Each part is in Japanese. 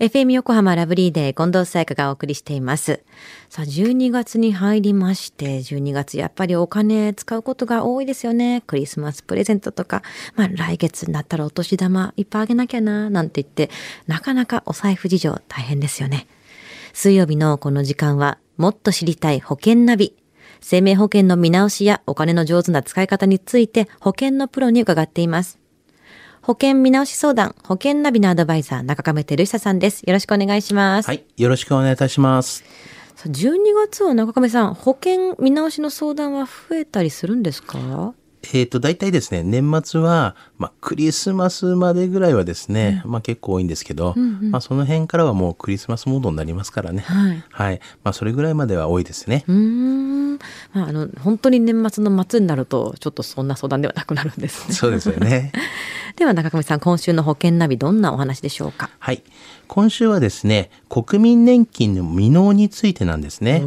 FM 横浜ラブリーデー近藤沙耶香がお送りしています。さあ、12月に入りまして、12月やっぱりお金使うことが多いですよね。クリスマスプレゼントとか、まあ来月になったらお年玉いっぱいあげなきゃな、なんて言って、なかなかお財布事情大変ですよね。水曜日のこの時間は、もっと知りたい保険ナビ。生命保険の見直しやお金の上手な使い方について保険のプロに伺っています。保険見直し相談、保険ナビのアドバイザー、中亀照久さんです。よろしくお願いします。はい。よろしくお願いいたします。さあ12月は中亀さん、保険見直しの相談は増えたりするんですか？えっ、と、大体ですね、年末は、まあ、クリスマスまでぐらいはですね、まあ結構多いんですけど、まあその辺からはもうクリスマスモードになりますからね。はい。はい。まあそれぐらいまでは多いですね。うーん。まあ、あの、本当に年末の末になると、ちょっとそんな相談ではなくなるんですね。そうですよね。では中亀さん、今週の保険ナビ、どんなお話でしょうか？はい。今週はですね、国民年金の未納についてなんですね。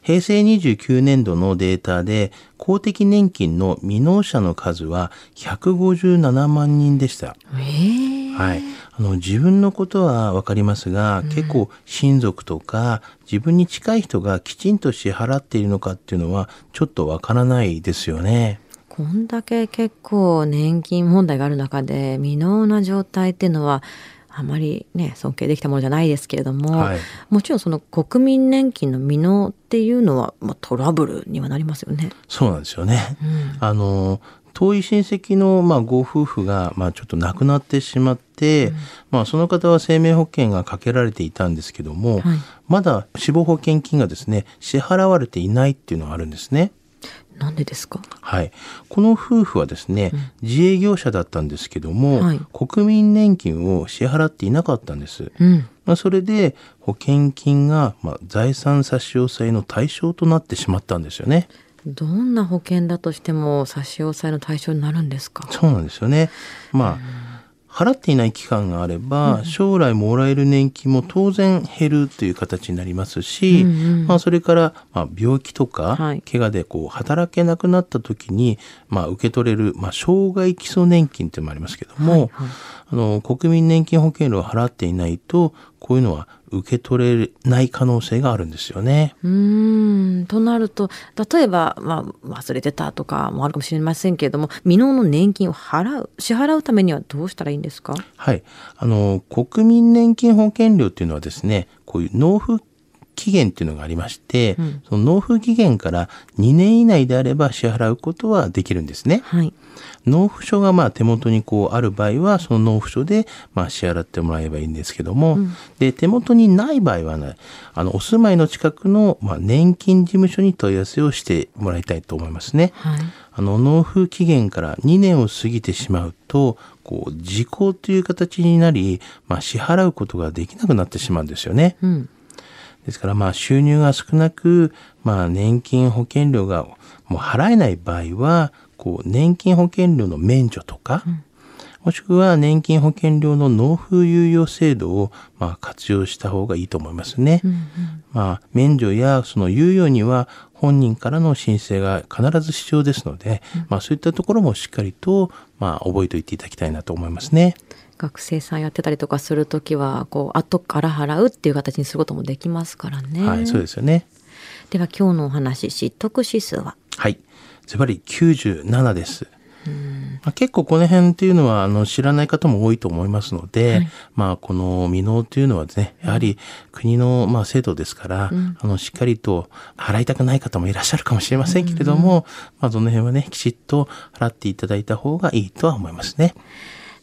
平成29年度のデータで公的年金の未納者の数は157万人でした。ええはい、あの自分のことは分かりますが、結構親族とか自分に近い人がきちんと支払っているのかっていうのはちょっと分からないですよね。こんだけ結構年金問題がある中で未納な状態っていうのはあまりね尊敬できたものじゃないですけれども、はいもちろんその国民年金の未納っていうのは、まあ、トラブルにはなりますよね。そうなんですよね。あの遠い親戚の、まあ、ご夫婦が、まあ、ちょっと亡くなってしまって、まあ、その方は生命保険がかけられていたんですけども、はいまだ死亡保険金がですね支払われていないっていうのがあるんですね。でですか？はい、この夫婦はですね、自営業者だったんですけども、はい国民年金を支払っていなかったんです。うん。まあ、それで保険金が、まあ、財産差し押さえの対象となってしまったんですよね。どんな保険だとしても差し押さえの対象になるんですか？そうなんですよね。まあ払っていない期間があれば、将来もらえる年金も当然減るという形になりますし、うんうん。まあ、それから、まあ、病気とか、はい。怪我でこう働けなくなった時に、まあ、受け取れる、まあ、障害基礎年金というのもありますけども、あの国民年金保険料を払っていないとこういうのは受け取れない可能性があるんですよね。うーんとなると例えば、まあ、忘れてたとかもあるかもしれませんけれども未納の年金を払う支払うためにはどうしたらいいんですか？はい。あの、国民年金保険料っていうのはですね、こういう納付期限っていうのがありまして、その納付期限から2年以内であれば支払うことはできるんですね。はい。納付書がまあ手元にこうある場合は、その納付書でまあ支払ってもらえばいいんですけども、で、手元にない場合はね、あの、お住まいの近くのまあ年金事務所に問い合わせをしてもらいたいと思いますね。はい。あの納付期限から2年を過ぎてしまうとこう時効という形になり、まあ、支払うことができなくなってしまうんですよね。うん。ですからまあ収入が少なく、まあ、年金保険料がもう払えない場合はこう年金保険料の免除とか、もしくは年金保険料の納付猶予制度をまあ活用した方がいいと思いますね。まあ、免除やその猶予には本人からの申請が必ず必要ですので、まあそういったところもしっかりとまあ覚えておいていただきたいなと思いますね。学生さんやってたりとかするときはこう後から払うっていう形にすることもできますからね。はい、そうですよね。では今日のお話知得指数は？はい。ズバリ97です。まあ、結構この辺っていうのはあの知らない方も多いと思いますので、まあこの未納っていうのはですね、やはり国のまあ制度ですから、あのしっかりと払いたくない方もいらっしゃるかもしれませんけれども、まあその辺はね、きちっと払っていただいた方がいいとは思いますね。